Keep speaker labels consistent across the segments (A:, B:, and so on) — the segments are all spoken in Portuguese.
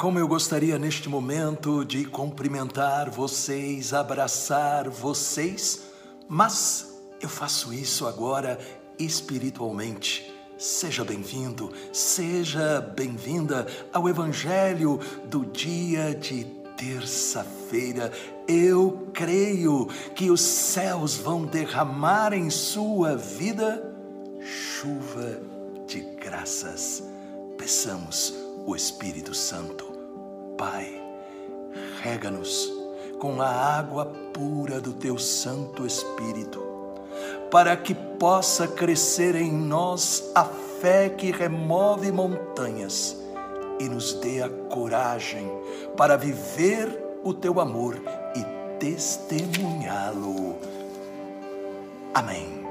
A: como eu gostaria neste momento de cumprimentar vocês, abraçar vocês, mas eu faço isso agora espiritualmente. Seja bem-vindo, seja bem-vinda ao Evangelho do dia de terça-feira. Eu creio que os céus vão derramar em sua vida chuva de graças. Peçamos o Espírito Santo. Pai, rega-nos com a água pura do teu Santo Espírito, para que possa crescer em nós a fé que remove montanhas e nos dê a coragem para viver o teu amor e testemunhá-lo. Amém.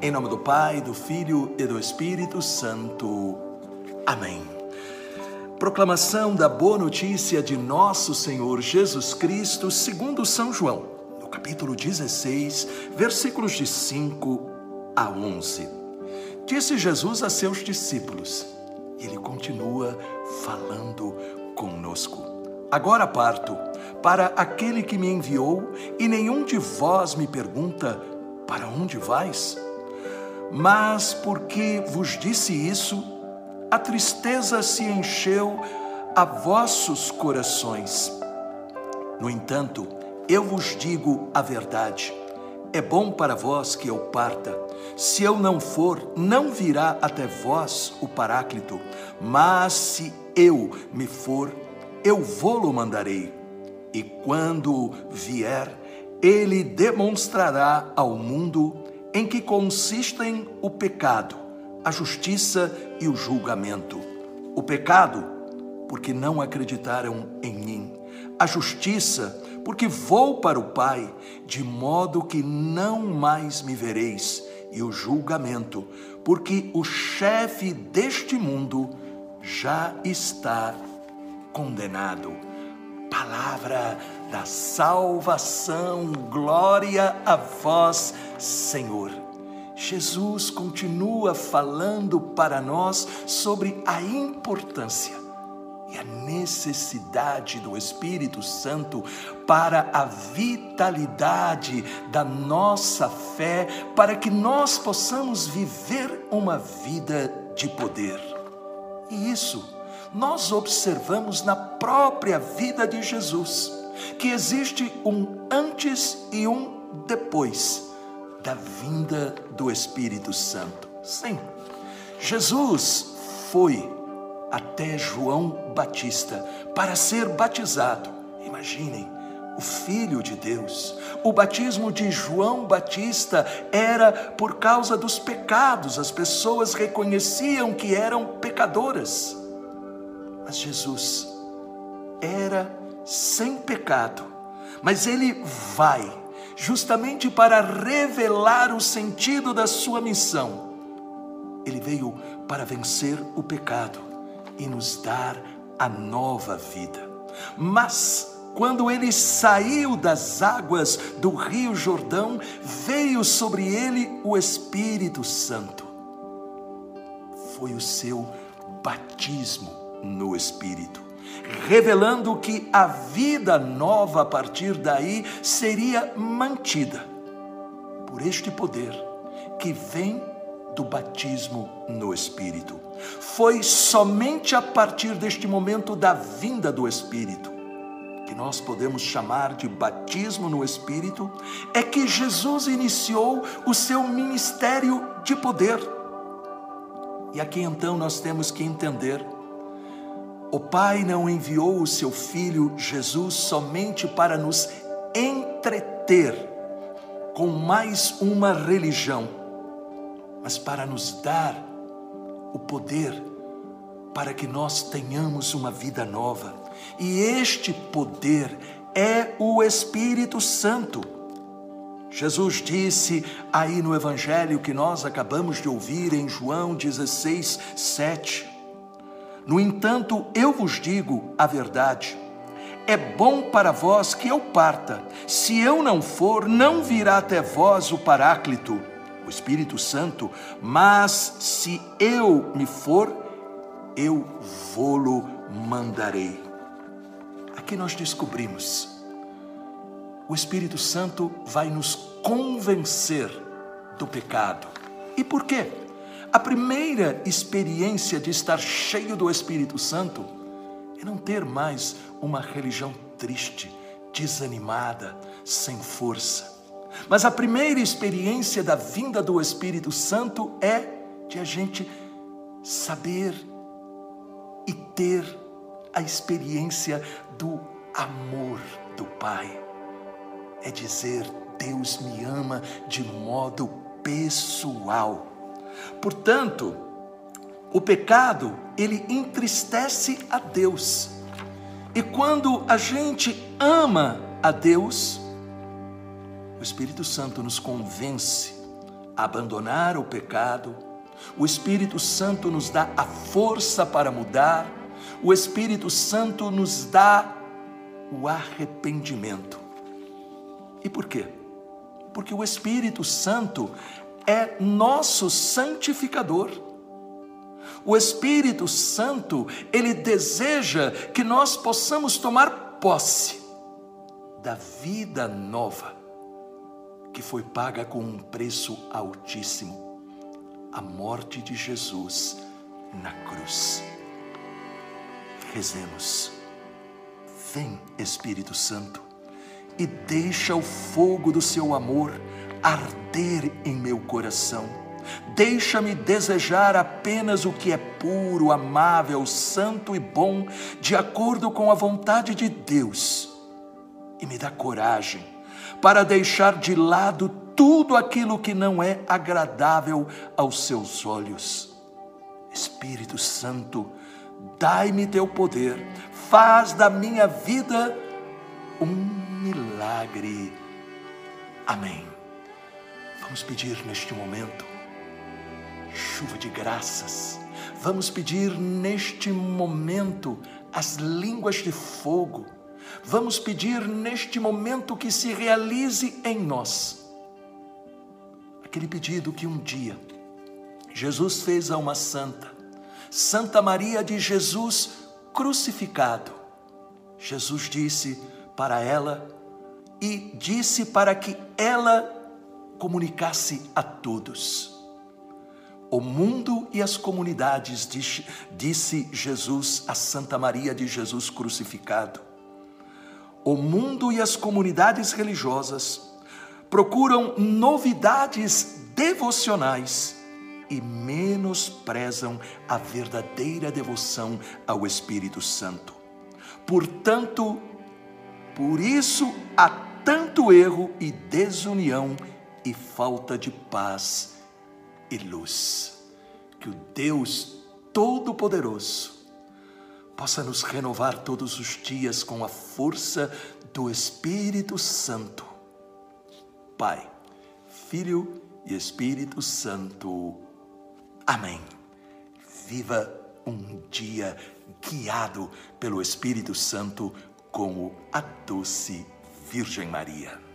A: Em nome do Pai, do Filho e do Espírito Santo. Amém. Proclamação da boa notícia de nosso Senhor Jesus Cristo, segundo São João, no capítulo 16, versículos de 5 a 11. Disse Jesus a seus discípulos, e ele continua falando conosco. Agora parto para aquele que me enviou, e nenhum de vós me pergunta: Para onde vais? Mas porque vos disse isso, a tristeza se encheu a vossos corações. No entanto, eu vos digo a verdade. É bom para vós que eu parta. Se eu não for, não virá até vós o Paráclito. Mas se eu me for, eu vou-lo mandarei. E quando vier, ele demonstrará ao mundo em que consistem o pecado, a justiça e o julgamento. O pecado, porque não acreditaram em mim. A justiça, porque vou para o Pai, de modo que não mais me vereis. E o julgamento, porque o chefe deste mundo já está condenado. Palavra da salvação, glória a vós, Senhor. Jesus continua falando para nós sobre a importância e a necessidade do Espírito Santo para a vitalidade da nossa fé, para que nós possamos viver uma vida de poder. E isso nós observamos na própria vida de Jesus, que existe um antes e um depois da vinda do Espírito Santo. Sim, Jesus foi até João Batista para ser batizado. Imaginem, o Filho de Deus. O batismo de João Batista era por causa dos pecados, as pessoas reconheciam que eram pecadoras. Mas Jesus era sem pecado, mas ele vai justamente para revelar o sentido da sua missão. Ele veio para vencer o pecado e nos dar a nova vida. Mas quando ele saiu das águas do Rio Jordão, veio sobre ele o Espírito Santo. Foi o seu batismo no Espírito revelando que a vida nova a partir daí seria mantida por este poder que vem do batismo no Espírito. Foi somente a partir deste momento da vinda do Espírito, que nós podemos chamar de batismo no Espírito, é que Jesus iniciou o seu ministério de poder. E aqui então nós temos que entender o Pai não enviou o seu Filho Jesus somente para nos entreter com mais uma religião, mas para nos dar o poder para que nós tenhamos uma vida nova. E este poder é o Espírito Santo. Jesus disse aí no Evangelho que nós acabamos de ouvir em João 16, 7. No entanto, eu vos digo a verdade. É bom para vós que eu parta. Se eu não for, não virá até vós o Paráclito, o Espírito Santo, mas se eu me for, eu vou-lo mandarei. aqui nós descobrimos. O Espírito Santo vai nos convencer do pecado. E por quê? A primeira experiência de estar cheio do Espírito Santo é não ter mais uma religião triste, desanimada, sem força. Mas a primeira experiência da vinda do Espírito Santo é de a gente saber e ter a experiência do amor do Pai. É dizer, Deus me ama de modo pessoal. Portanto, o pecado, ele entristece a Deus. E quando a gente ama a Deus, o Espírito Santo nos convence a abandonar o pecado, o Espírito Santo nos dá a força para mudar, o Espírito Santo nos dá o arrependimento. E por quê? Porque o Espírito Santo é nosso santificador. O Espírito Santo, ele deseja que nós possamos tomar posse da vida nova que foi paga com um preço altíssimo a morte de Jesus na cruz. Rezemos. Vem, Espírito Santo, e deixa o fogo do seu amor arder em meu coração. Deixa-me desejar apenas o que é puro, amável, santo e bom, de acordo com a vontade de Deus. E me dá coragem para deixar de lado tudo aquilo que não é agradável aos seus olhos. Espírito Santo, dai-me teu poder, faz da minha vida um milagre. Amém. Vamos pedir neste momento chuva de graças. Vamos pedir neste momento as línguas de fogo. Vamos pedir neste momento que se realize em nós aquele pedido que um dia Jesus fez a uma santa, Santa Maria de Jesus crucificado. Jesus disse para ela e disse para que ela comunicasse a todos. O mundo e as comunidades, disse Jesus a Santa Maria de Jesus crucificado. O mundo e as comunidades religiosas procuram novidades devocionais e menosprezam a verdadeira devoção ao Espírito Santo. Portanto, por isso há tanto erro e desunião e falta de paz e luz. Que o Deus Todo-Poderoso possa nos renovar todos os dias com a força do Espírito Santo Pai, Filho e Espírito Santo. Amém. Viva um dia guiado pelo Espírito Santo como a doce Virgem Maria.